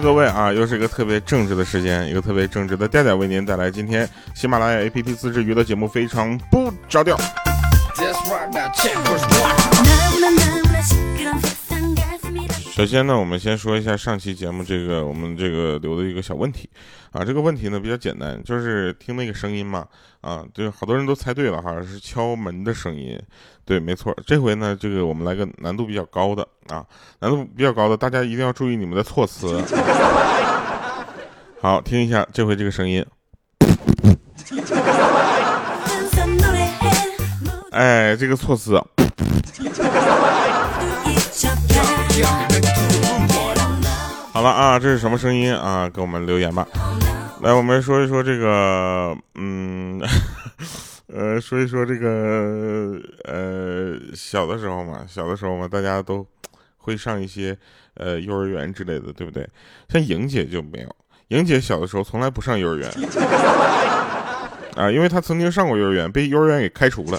各位啊，又是一个特别正直的时间，一个特别正直的调调为您带来今天喜马拉雅 APP 自制娱乐节目，非常不着调。首先呢，我们先说一下上期节目这个我们这个留的一个小问题啊，这个问题呢比较简单，就是听那个声音嘛啊，对，好多人都猜对了哈，是敲门的声音，对，没错，这回呢这个我们来个难度比较高的啊，难度比较高的，大家一定要注意你们的措辞。好，听一下这回这个声音，哎，这个措辞。好了啊，这是什么声音啊？给我们留言吧。来，我们说一说这个，嗯，呃，说一说这个，呃，小的时候嘛，小的时候嘛，大家都会上一些呃幼儿园之类的，对不对？像莹姐就没有，莹姐小的时候从来不上幼儿园 啊，因为她曾经上过幼儿园，被幼儿园给开除了。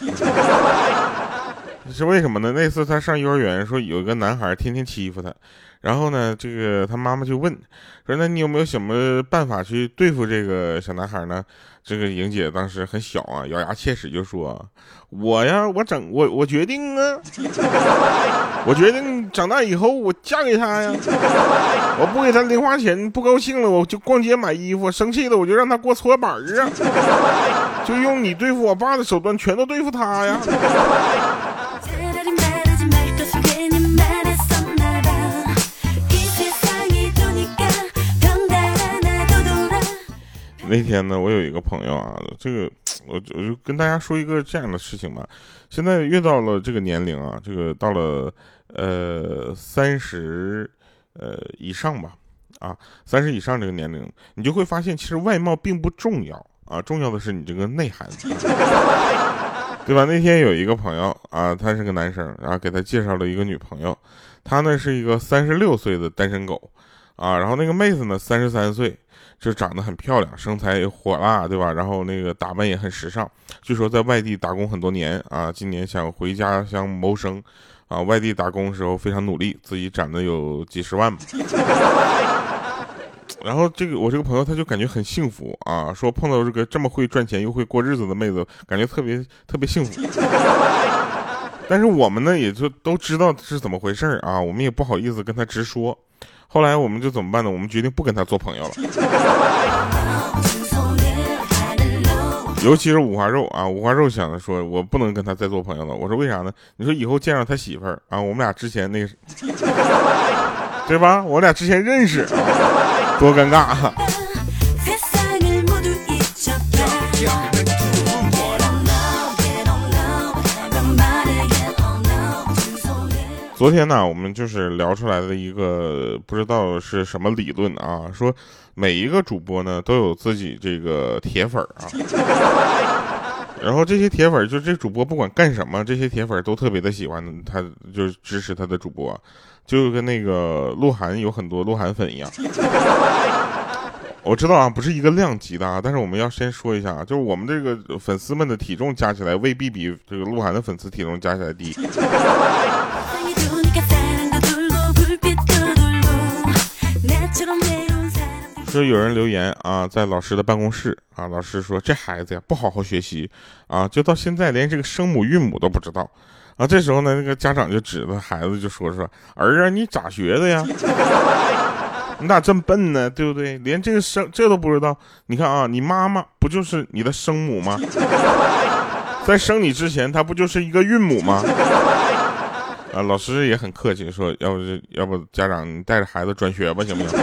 是为什么呢？那次他上幼儿园，说有一个男孩天天欺负他。然后呢，这个他妈妈就问说：“那你有没有什么办法去对付这个小男孩呢？”这个莹姐当时很小啊，咬牙切齿就说：“我呀，我整我我决定啊，我决定长大以后我嫁给他呀，我不给他零花钱，不高兴了我就逛街买衣服，生气了我就让他过搓板儿啊，就用你对付我爸的手段，全都对付他呀。”那天呢，我有一个朋友啊，这个我我就跟大家说一个这样的事情吧。现在越到了这个年龄啊，这个到了呃三十呃以上吧，啊三十以上这个年龄，你就会发现其实外貌并不重要啊，重要的是你这个内涵，对吧？那天有一个朋友啊，他是个男生，然后给他介绍了一个女朋友，他呢是一个三十六岁的单身狗，啊，然后那个妹子呢三十三岁。就长得很漂亮，身材火辣，对吧？然后那个打扮也很时尚。据说在外地打工很多年啊，今年想回家乡谋生，啊，外地打工的时候非常努力，自己攒的有几十万吧。然后这个我这个朋友他就感觉很幸福啊，说碰到这个这么会赚钱又会过日子的妹子，感觉特别特别幸福。但是我们呢也就都知道是怎么回事啊，我们也不好意思跟他直说。后来我们就怎么办呢？我们决定不跟他做朋友了。尤其是五花肉啊，五花肉想着说，我不能跟他再做朋友了。我说为啥呢？你说以后见着他媳妇儿啊，我们俩之前那个，对吧？我俩之前认识，多尴尬。昨天呢，我们就是聊出来的一个不知道是什么理论啊，说每一个主播呢都有自己这个铁粉啊，然后这些铁粉就这主播不管干什么，这些铁粉都特别的喜欢他，就支持他的主播，就跟那个鹿晗有很多鹿晗粉一样。我知道啊，不是一个量级的啊，但是我们要先说一下啊，就是我们这个粉丝们的体重加起来未必比这个鹿晗的粉丝体重加起来低。说有人留言啊，在老师的办公室啊，老师说这孩子呀不好好学习啊，就到现在连这个声母韵母都不知道啊。这时候呢，那个家长就指着孩子就说说儿啊，你咋学的呀？你咋这么笨呢？对不对？连这个声这都不知道？你看啊，你妈妈不就是你的生母吗？在生你之前，她不就是一个韵母吗？啊，老师也很客气，说要不要不家长你带着孩子转学吧，行不行？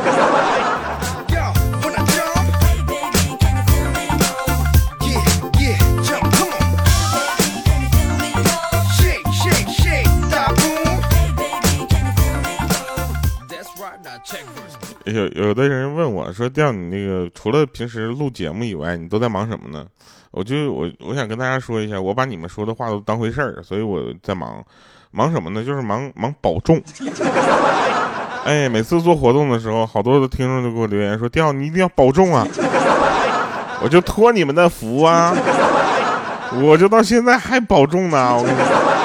有有的人问我说：“调你那个除了平时录节目以外，你都在忙什么呢？”我就我我想跟大家说一下，我把你们说的话都当回事儿，所以我在忙。忙什么呢？就是忙忙保重。哎，每次做活动的时候，好多的听众都给我留言说：“调你一定要保重啊！”我就托你们的福啊，我就到现在还保重呢。我跟你说。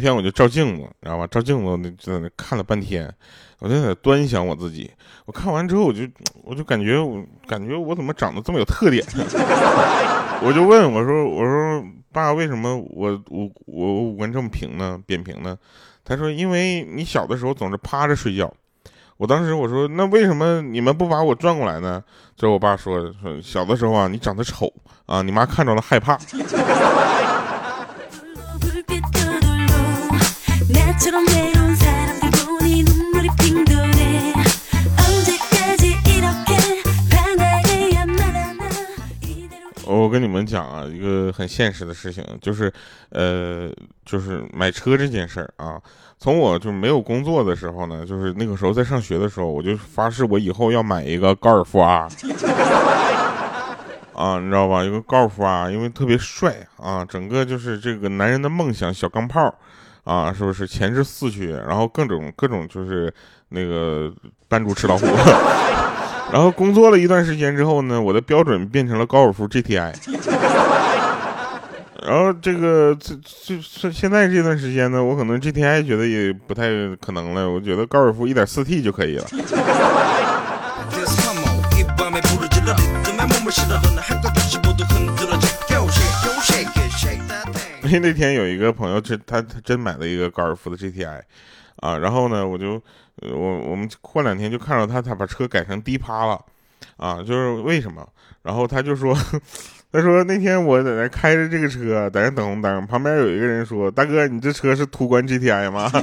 一天我就照镜子，知道吧？照镜子，那就在那看了半天，我就在端详我自己。我看完之后，我就我就感觉我感觉我怎么长得这么有特点？我就问我说我说爸，为什么我我我五官这么平呢？扁平呢？他说因为你小的时候总是趴着睡觉。我当时我说那为什么你们不把我转过来呢？这我爸说说小的时候啊，你长得丑啊，你妈看着了害怕。我跟你们讲啊，一个很现实的事情，就是，呃，就是买车这件事儿啊。从我就没有工作的时候呢，就是那个时候在上学的时候，我就发誓我以后要买一个高尔夫 R，啊，你知道吧？一个高尔夫 R，因为特别帅啊，整个就是这个男人的梦想，小钢炮，啊，是不是前置四驱，然后各种各种就是那个扮猪吃老虎。然后工作了一段时间之后呢，我的标准变成了高尔夫 GTI。然后这个这这现现在这段时间呢，我可能 GTI 觉得也不太可能了，我觉得高尔夫 1.4T 就可以了。因为那天有一个朋友，真他他真买了一个高尔夫的 GTI。啊，然后呢，我就，我我们过两天就看到他，他把车改成低趴了，啊，就是为什么？然后他就说，他说那天我在那开着这个车，在那等红灯，旁边有一个人说，大哥，你这车是途观 GTI 吗？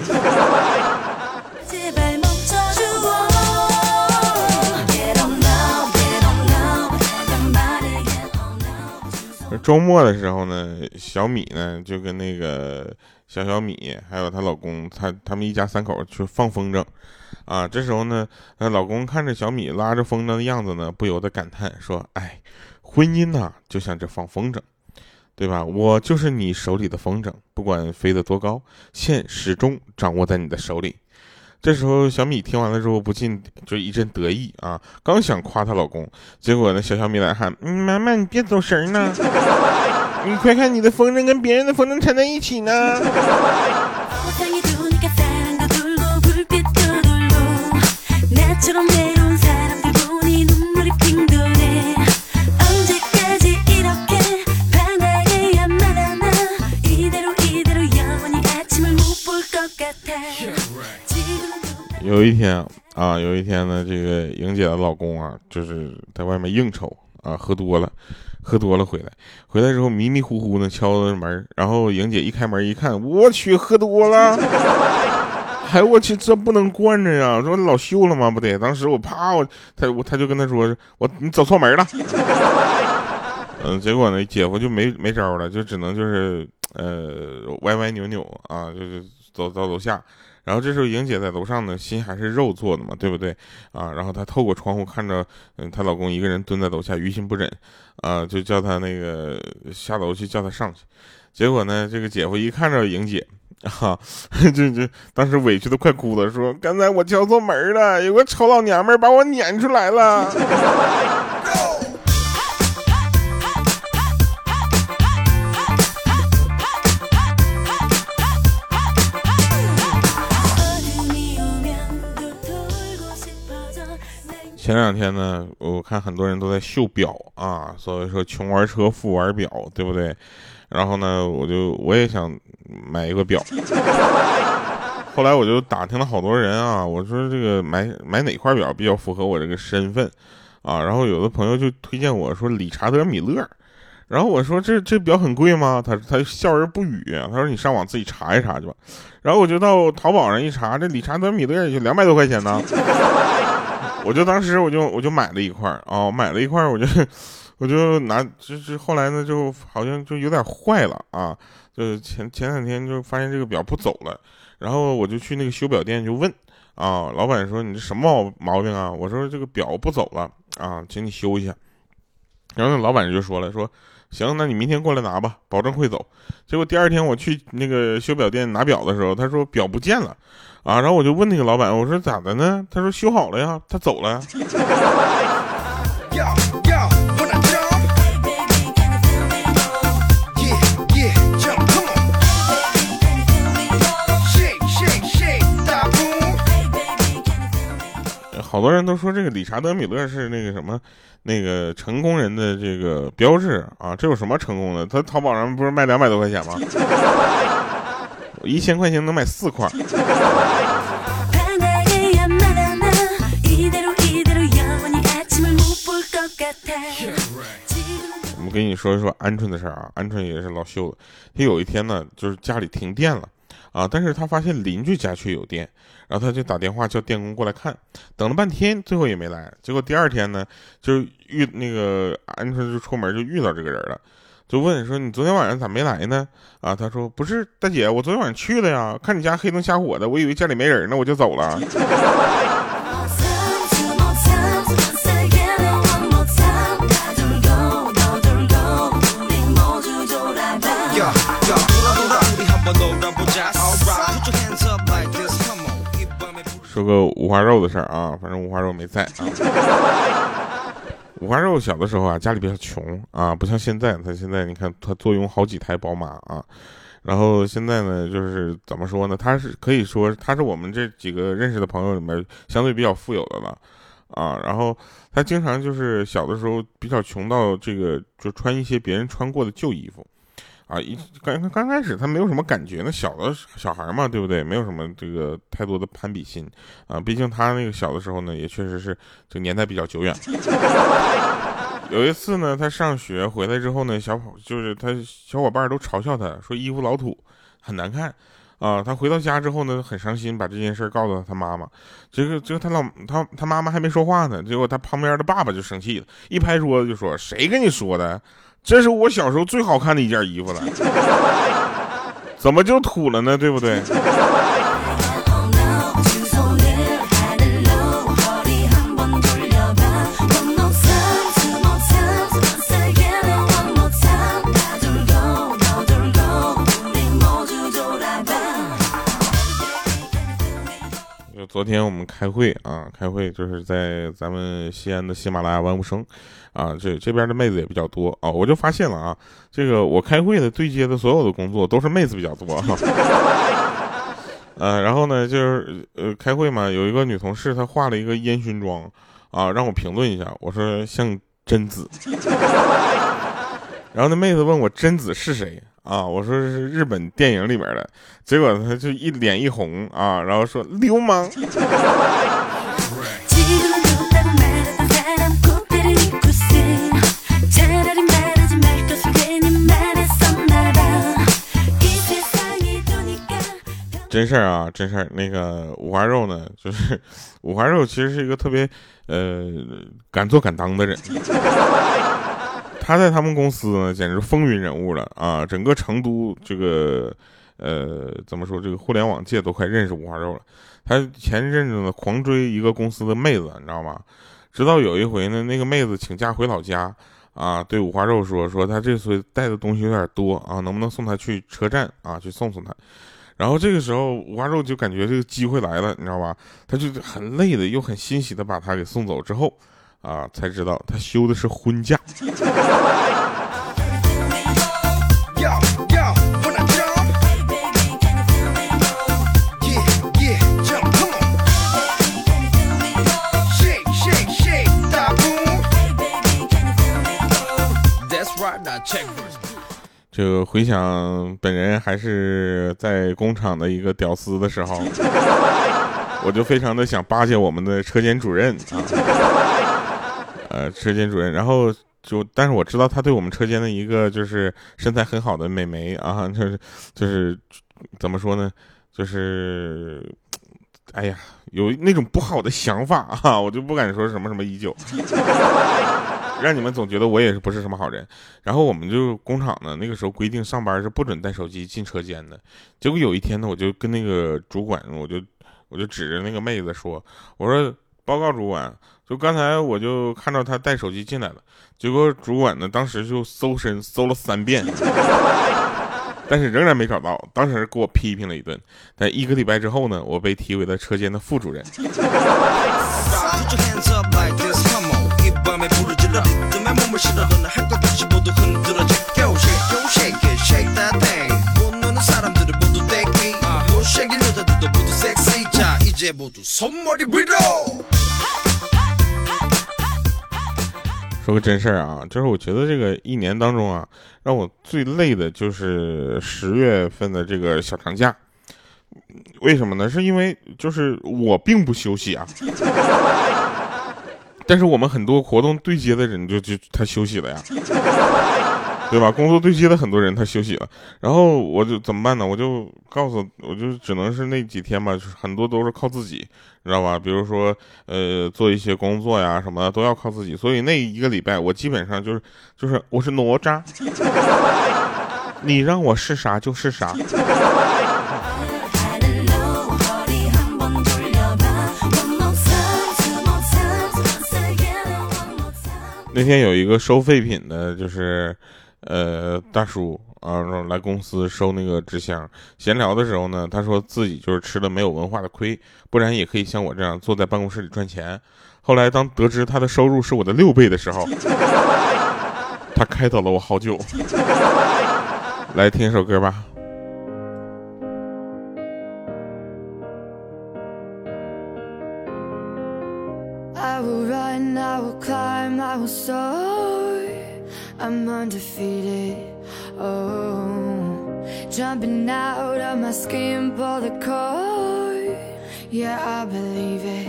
周末的时候呢，小米呢就跟那个。小小米还有她老公，她他们一家三口去放风筝，啊，这时候呢，那老公看着小米拉着风筝的样子呢，不由得感叹说：“哎，婚姻呐，就像这放风筝，对吧？我就是你手里的风筝，不管飞得多高，线始终掌握在你的手里。”这时候小米听完了之后，不禁就一阵得意啊，刚想夸她老公，结果呢，小小米来喊：“妈妈，你别走神呢。”你快看，你的风筝跟别人的风筝缠在一起呢。有一天啊，有一天呢，这个莹姐的老公啊，就是在外面应酬啊，喝多了。喝多了回来，回来之后迷迷糊糊的敲着门，然后莹姐一开门一看，我去，喝多了，哎我去，这不能惯着呀！说老秀了吗？不得，当时我啪，我他我他就跟他说，我你走错门了。嗯，结果呢，姐夫就没没招了，就只能就是呃歪歪扭扭啊，就是走到楼下。然后这时候莹姐在楼上呢，心还是肉做的嘛，对不对啊？然后她透过窗户看着，嗯，她老公一个人蹲在楼下，于心不忍，啊，就叫她那个下楼去叫她上去。结果呢，这个姐夫一看着莹姐，啊，就就当时委屈的快哭了，说：“刚才我敲错门了，有个丑老娘们把我撵出来了。” 前两天呢，我看很多人都在秀表啊，所以说穷玩车，富玩表，对不对？然后呢，我就我也想买一个表。后来我就打听了好多人啊，我说这个买买哪块表比较符合我这个身份啊？然后有的朋友就推荐我说理查德米勒，然后我说这这表很贵吗？他他笑而不语，他说你上网自己查一查去吧。然后我就到淘宝上一查，这理查德米勒也就两百多块钱呢。我就当时我就我就买了一块儿啊，买了一块儿我就我就拿，就是后来呢，就好像就有点坏了啊，就前前两天就发现这个表不走了，然后我就去那个修表店就问啊，老板说你这什么毛毛病啊？我说这个表不走了啊，请你修一下。然后那老板就说了说，行，那你明天过来拿吧，保证会走。结果第二天我去那个修表店拿表的时候，他说表不见了。啊，然后我就问那个老板，我说咋的呢？他说修好了呀，他走了。好多人都说这个理查德·米勒是那个什么，那个成功人的这个标志啊！这有什么成功的？他淘宝上不是卖两百多块钱吗？一千块钱能买四块。我们跟你说一说鹌鹑的事儿啊，鹌鹑也是老秀的。他有一天呢，就是家里停电了啊，但是他发现邻居家却有电，然后他就打电话叫电工过来看，等了半天，最后也没来。结果第二天呢，就是遇那个鹌鹑就出门就遇到这个人了，就问说你昨天晚上咋没来呢？啊，他说不是大姐，我昨天晚上去了呀，看你家黑灯瞎火的，我以为家里没人呢，我就走了。说个五花肉的事儿啊，反正五花肉没在啊。五花肉小的时候啊，家里比较穷啊，不像现在，他现在你看他坐拥好几台宝马啊。然后现在呢，就是怎么说呢？他是可以说他是我们这几个认识的朋友里面相对比较富有的了啊。然后他经常就是小的时候比较穷到这个就穿一些别人穿过的旧衣服。啊，一刚刚开始他没有什么感觉，那小的小孩嘛，对不对？没有什么这个太多的攀比心啊。毕竟他那个小的时候呢，也确实是这个年代比较久远。有一次呢，他上学回来之后呢，小伙就是他小伙伴都嘲笑他说衣服老土，很难看啊。他回到家之后呢，很伤心，把这件事告诉了他妈妈。结果结果他老他他妈妈还没说话呢，结果他旁边的爸爸就生气了，一拍桌子就说：“谁跟你说的？”这是我小时候最好看的一件衣服了，怎么就土了呢？对不对？就昨天我们开会啊，开会就是在咱们西安的喜马拉雅万物生。啊，这这边的妹子也比较多啊，我就发现了啊，这个我开会的对接的所有的工作都是妹子比较多啊。呃，然后呢，就是呃开会嘛，有一个女同事她化了一个烟熏妆啊，让我评论一下，我说像贞子。然后那妹子问我贞子是谁啊，我说是日本电影里边的，结果她就一脸一红啊，然后说流氓。真事儿啊，真事儿。那个五花肉呢，就是 五花肉其实是一个特别呃敢做敢当的人。他在他们公司呢，简直风云人物了啊！整个成都这个呃怎么说，这个互联网界都快认识五花肉了。他前一阵子呢，狂追一个公司的妹子，你知道吗？直到有一回呢，那个妹子请假回老家啊，对五花肉说说他这次带的东西有点多啊，能不能送他去车站啊，去送送他。然后这个时候，五花肉就感觉这个机会来了，你知道吧？他就很累的，又很欣喜的把他给送走之后，啊，才知道他休的是婚假。就回想本人还是在工厂的一个屌丝的时候，我就非常的想巴结我们的车间主任啊，呃，车间主任，然后就，但是我知道他对我们车间的一个就是身材很好的美眉啊，就是就是怎么说呢，就是，哎呀，有那种不好的想法啊，我就不敢说什么什么依旧。让你们总觉得我也是不是什么好人，然后我们就工厂呢，那个时候规定上班是不准带手机进车间的。结果有一天呢，我就跟那个主管，我就我就指着那个妹子说：“我说报告主管，就刚才我就看到她带手机进来了。”结果主管呢，当时就搜身搜了三遍，但是仍然没找到，当时给我批评了一顿。但一个礼拜之后呢，我被提为了车间的副主任。说个真事儿啊，就是我觉得这个一年当中啊，让我最累的就是十月份的这个小长假。为什么呢？是因为就是我并不休息啊。但是我们很多活动对接的人就就他休息了呀。对吧？工作对接的很多人他休息了，然后我就怎么办呢？我就告诉我就只能是那几天吧，就是很多都是靠自己，你知道吧？比如说呃做一些工作呀什么的都要靠自己，所以那一个礼拜我基本上就是就是我是哪吒，你让我是啥就是啥。那天有一个收废品的，就是。呃，大叔啊，来公司收那个纸箱。闲聊的时候呢，他说自己就是吃了没有文化的亏，不然也可以像我这样坐在办公室里赚钱。后来当得知他的收入是我的六倍的时候，他开导了我好久。来听一首歌吧。I'm undefeated. Oh, jumping out of my skin, pull the cord. Yeah, I believe it.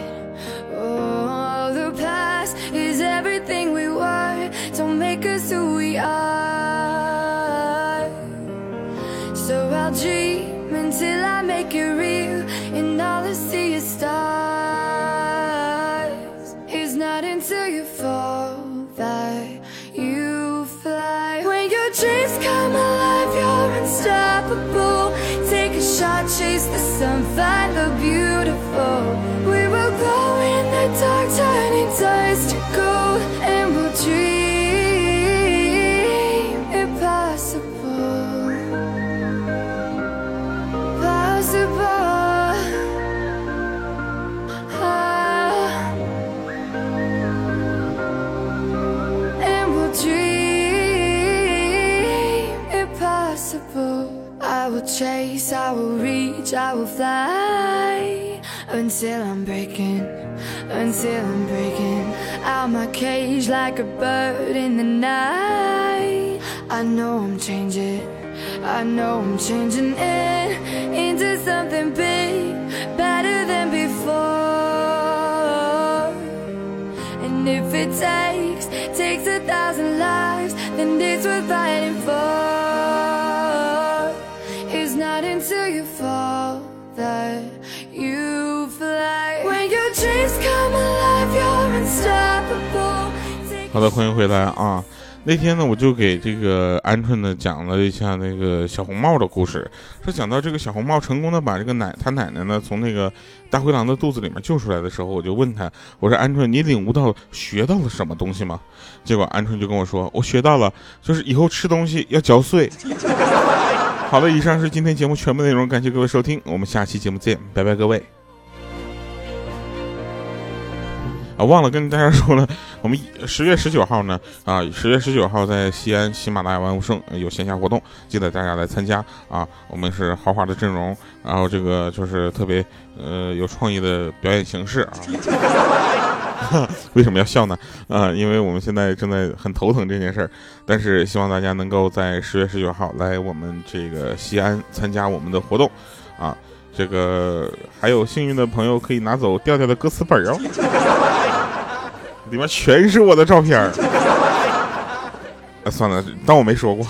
Oh, the past is everything we were. Don't make us who we are. So I'll dream until I make it real, Shot, chase the sun, find the beautiful. We will glow cage like a bird in the night. I know I'm changing, I know I'm changing it Into something big, better than before. And if it takes, takes a thousand lives Then it's worth fighting for 好的，欢迎回来啊！那天呢，我就给这个鹌鹑呢讲了一下那个小红帽的故事，说讲到这个小红帽成功的把这个奶他奶奶呢从那个大灰狼的肚子里面救出来的时候，我就问他，我说鹌鹑，你领悟到学到了什么东西吗？结果鹌鹑就跟我说，我学到了，就是以后吃东西要嚼碎。好了，以上是今天节目全部内容，感谢各位收听，我们下期节目见，拜拜，各位。啊，忘了跟大家说了，我们十月十九号呢，啊，十月十九号在西安喜马拉雅万物盛有线下活动，记得大家来参加啊。我们是豪华的阵容，然后这个就是特别呃有创意的表演形式啊。为什么要笑呢？啊，因为我们现在正在很头疼这件事儿，但是希望大家能够在十月十九号来我们这个西安参加我们的活动，啊，这个还有幸运的朋友可以拿走调调的歌词本哦，里面全是我的照片儿。算了，当我没说过。